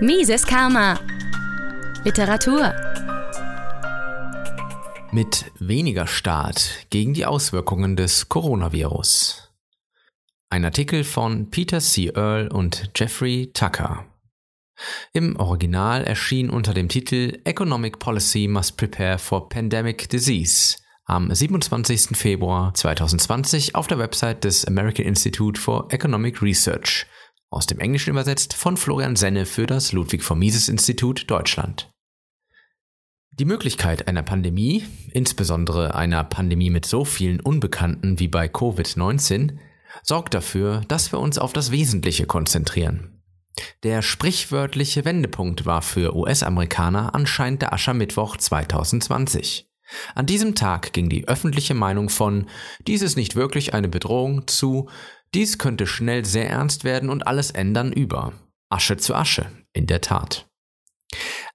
Mises Karma. Literatur. Mit weniger Staat gegen die Auswirkungen des Coronavirus. Ein Artikel von Peter C. Earl und Jeffrey Tucker. Im Original erschien unter dem Titel Economic Policy Must Prepare for Pandemic Disease am 27. Februar 2020 auf der Website des American Institute for Economic Research, aus dem Englischen übersetzt von Florian Senne für das Ludwig von Mises Institut Deutschland. Die Möglichkeit einer Pandemie, insbesondere einer Pandemie mit so vielen Unbekannten wie bei Covid-19, sorgt dafür, dass wir uns auf das Wesentliche konzentrieren. Der sprichwörtliche Wendepunkt war für US-Amerikaner anscheinend der Aschermittwoch 2020. An diesem Tag ging die öffentliche Meinung von dies ist nicht wirklich eine Bedrohung zu dies könnte schnell sehr ernst werden und alles ändern über. Asche zu Asche, in der Tat.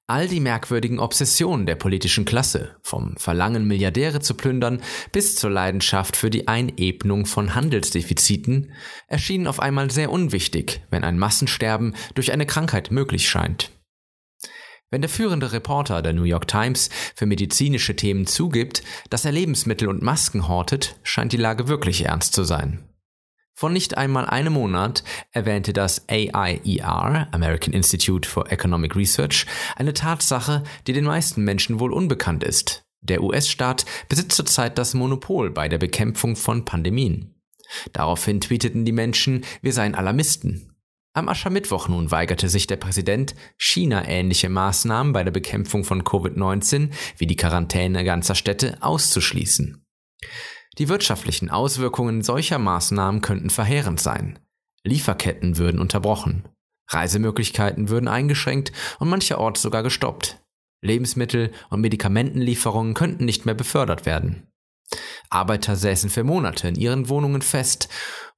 All die merkwürdigen Obsessionen der politischen Klasse, vom Verlangen Milliardäre zu plündern bis zur Leidenschaft für die Einebnung von Handelsdefiziten, erschienen auf einmal sehr unwichtig, wenn ein Massensterben durch eine Krankheit möglich scheint. Wenn der führende Reporter der New York Times für medizinische Themen zugibt, dass er Lebensmittel und Masken hortet, scheint die Lage wirklich ernst zu sein. Vor nicht einmal einem Monat erwähnte das AIER, American Institute for Economic Research, eine Tatsache, die den meisten Menschen wohl unbekannt ist. Der US-Staat besitzt zurzeit das Monopol bei der Bekämpfung von Pandemien. Daraufhin tweeteten die Menschen, wir seien Alarmisten. Am Aschermittwoch nun weigerte sich der Präsident, China-ähnliche Maßnahmen bei der Bekämpfung von Covid-19 wie die Quarantäne ganzer Städte auszuschließen. Die wirtschaftlichen Auswirkungen solcher Maßnahmen könnten verheerend sein. Lieferketten würden unterbrochen, Reisemöglichkeiten würden eingeschränkt und mancherorts sogar gestoppt. Lebensmittel- und Medikamentenlieferungen könnten nicht mehr befördert werden. Arbeiter säßen für Monate in ihren Wohnungen fest,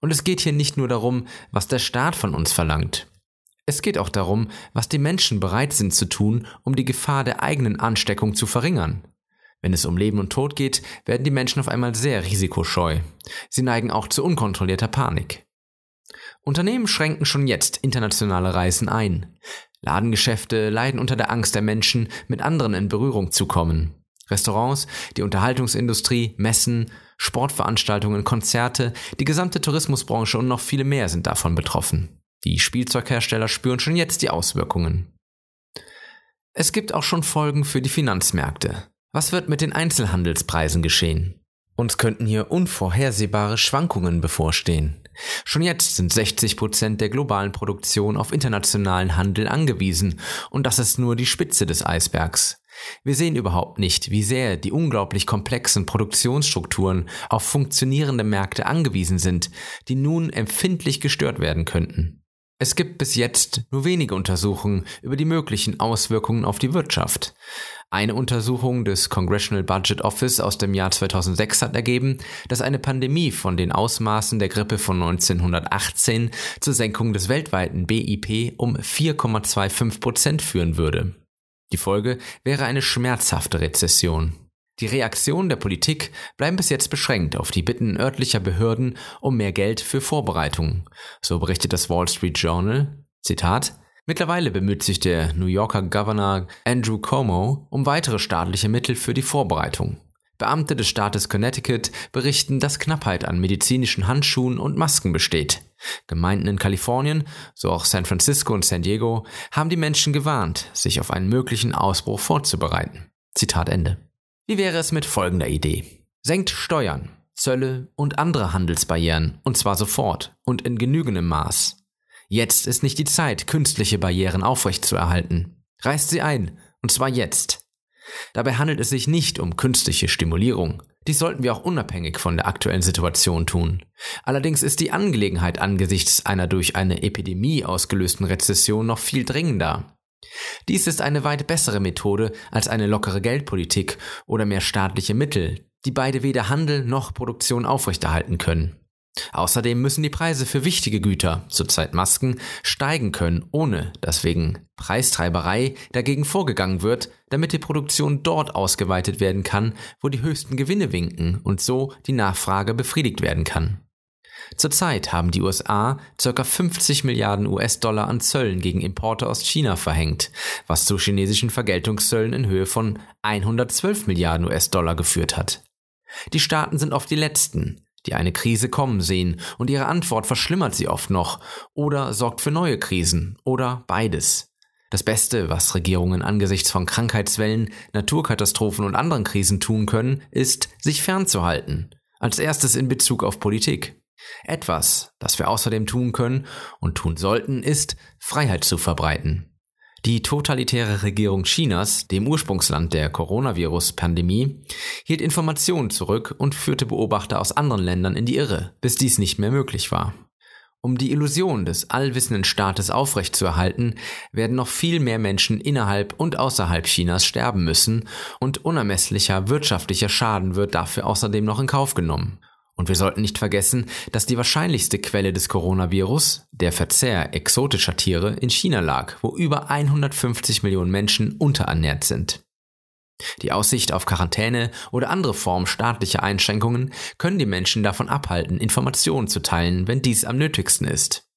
und es geht hier nicht nur darum, was der Staat von uns verlangt. Es geht auch darum, was die Menschen bereit sind zu tun, um die Gefahr der eigenen Ansteckung zu verringern. Wenn es um Leben und Tod geht, werden die Menschen auf einmal sehr risikoscheu. Sie neigen auch zu unkontrollierter Panik. Unternehmen schränken schon jetzt internationale Reisen ein. Ladengeschäfte leiden unter der Angst der Menschen, mit anderen in Berührung zu kommen. Restaurants, die Unterhaltungsindustrie, Messen, Sportveranstaltungen, Konzerte, die gesamte Tourismusbranche und noch viele mehr sind davon betroffen. Die Spielzeughersteller spüren schon jetzt die Auswirkungen. Es gibt auch schon Folgen für die Finanzmärkte. Was wird mit den Einzelhandelspreisen geschehen? Uns könnten hier unvorhersehbare Schwankungen bevorstehen. Schon jetzt sind 60 Prozent der globalen Produktion auf internationalen Handel angewiesen und das ist nur die Spitze des Eisbergs. Wir sehen überhaupt nicht, wie sehr die unglaublich komplexen Produktionsstrukturen auf funktionierende Märkte angewiesen sind, die nun empfindlich gestört werden könnten. Es gibt bis jetzt nur wenige Untersuchungen über die möglichen Auswirkungen auf die Wirtschaft. Eine Untersuchung des Congressional Budget Office aus dem Jahr 2006 hat ergeben, dass eine Pandemie von den Ausmaßen der Grippe von 1918 zur Senkung des weltweiten BIP um 4,25 Prozent führen würde. Die Folge wäre eine schmerzhafte Rezession. Die Reaktionen der Politik bleiben bis jetzt beschränkt auf die Bitten örtlicher Behörden um mehr Geld für Vorbereitungen. So berichtet das Wall Street Journal. Zitat Mittlerweile bemüht sich der New Yorker Governor Andrew Cuomo um weitere staatliche Mittel für die Vorbereitung. Beamte des Staates Connecticut berichten, dass Knappheit an medizinischen Handschuhen und Masken besteht. Gemeinden in Kalifornien, so auch San Francisco und San Diego, haben die Menschen gewarnt, sich auf einen möglichen Ausbruch vorzubereiten. Zitat Ende. Wie wäre es mit folgender Idee? Senkt Steuern, Zölle und andere Handelsbarrieren, und zwar sofort und in genügendem Maß. Jetzt ist nicht die Zeit, künstliche Barrieren aufrechtzuerhalten. Reißt sie ein, und zwar jetzt. Dabei handelt es sich nicht um künstliche Stimulierung. Dies sollten wir auch unabhängig von der aktuellen Situation tun. Allerdings ist die Angelegenheit angesichts einer durch eine Epidemie ausgelösten Rezession noch viel dringender. Dies ist eine weit bessere Methode als eine lockere Geldpolitik oder mehr staatliche Mittel, die beide weder Handel noch Produktion aufrechterhalten können. Außerdem müssen die Preise für wichtige Güter, zurzeit Masken, steigen können, ohne dass wegen Preistreiberei dagegen vorgegangen wird, damit die Produktion dort ausgeweitet werden kann, wo die höchsten Gewinne winken und so die Nachfrage befriedigt werden kann. Zurzeit haben die USA ca. 50 Milliarden US-Dollar an Zöllen gegen Importe aus China verhängt, was zu chinesischen Vergeltungszöllen in Höhe von 112 Milliarden US-Dollar geführt hat. Die Staaten sind oft die Letzten, die eine Krise kommen sehen, und ihre Antwort verschlimmert sie oft noch oder sorgt für neue Krisen oder beides. Das Beste, was Regierungen angesichts von Krankheitswellen, Naturkatastrophen und anderen Krisen tun können, ist, sich fernzuhalten. Als erstes in Bezug auf Politik. Etwas, das wir außerdem tun können und tun sollten, ist, Freiheit zu verbreiten. Die totalitäre Regierung Chinas, dem Ursprungsland der Coronavirus-Pandemie, hielt Informationen zurück und führte Beobachter aus anderen Ländern in die Irre, bis dies nicht mehr möglich war. Um die Illusion des allwissenden Staates aufrechtzuerhalten, werden noch viel mehr Menschen innerhalb und außerhalb Chinas sterben müssen und unermesslicher wirtschaftlicher Schaden wird dafür außerdem noch in Kauf genommen. Und wir sollten nicht vergessen, dass die wahrscheinlichste Quelle des Coronavirus, der Verzehr exotischer Tiere, in China lag, wo über 150 Millionen Menschen unterernährt sind. Die Aussicht auf Quarantäne oder andere Formen staatlicher Einschränkungen können die Menschen davon abhalten, Informationen zu teilen, wenn dies am nötigsten ist.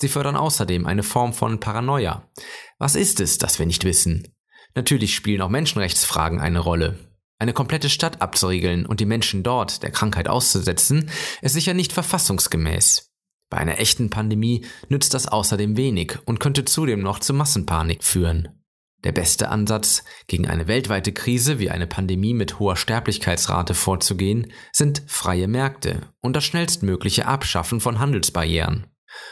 Sie fördern außerdem eine Form von Paranoia. Was ist es, das wir nicht wissen? Natürlich spielen auch Menschenrechtsfragen eine Rolle. Eine komplette Stadt abzuriegeln und die Menschen dort der Krankheit auszusetzen, ist sicher nicht verfassungsgemäß. Bei einer echten Pandemie nützt das außerdem wenig und könnte zudem noch zu Massenpanik führen. Der beste Ansatz, gegen eine weltweite Krise wie eine Pandemie mit hoher Sterblichkeitsrate vorzugehen, sind freie Märkte und das schnellstmögliche Abschaffen von Handelsbarrieren.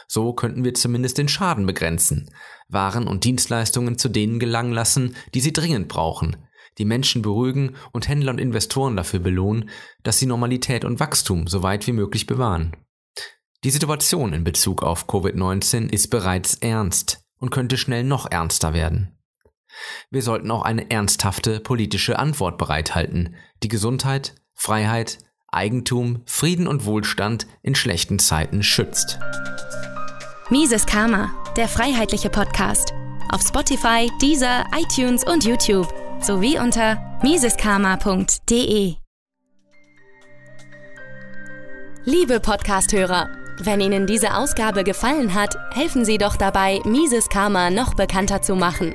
So könnten wir zumindest den Schaden begrenzen, Waren und Dienstleistungen zu denen gelangen lassen, die sie dringend brauchen, die Menschen beruhigen und Händler und Investoren dafür belohnen, dass sie Normalität und Wachstum so weit wie möglich bewahren. Die Situation in Bezug auf Covid-19 ist bereits ernst und könnte schnell noch ernster werden. Wir sollten auch eine ernsthafte politische Antwort bereithalten, die Gesundheit, Freiheit, Eigentum, Frieden und Wohlstand in schlechten Zeiten schützt. Mises Karma, der freiheitliche Podcast. Auf Spotify, Deezer, iTunes und YouTube sowie unter miseskarma.de. Liebe Podcasthörer, wenn Ihnen diese Ausgabe gefallen hat, helfen Sie doch dabei, Mises Karma noch bekannter zu machen.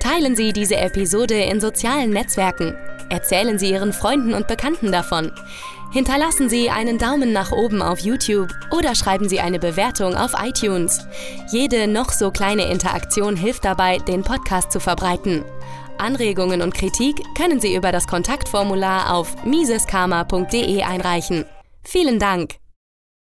Teilen Sie diese Episode in sozialen Netzwerken. Erzählen Sie Ihren Freunden und Bekannten davon. Hinterlassen Sie einen Daumen nach oben auf YouTube oder schreiben Sie eine Bewertung auf iTunes. Jede noch so kleine Interaktion hilft dabei, den Podcast zu verbreiten. Anregungen und Kritik können Sie über das Kontaktformular auf miseskarma.de einreichen. Vielen Dank!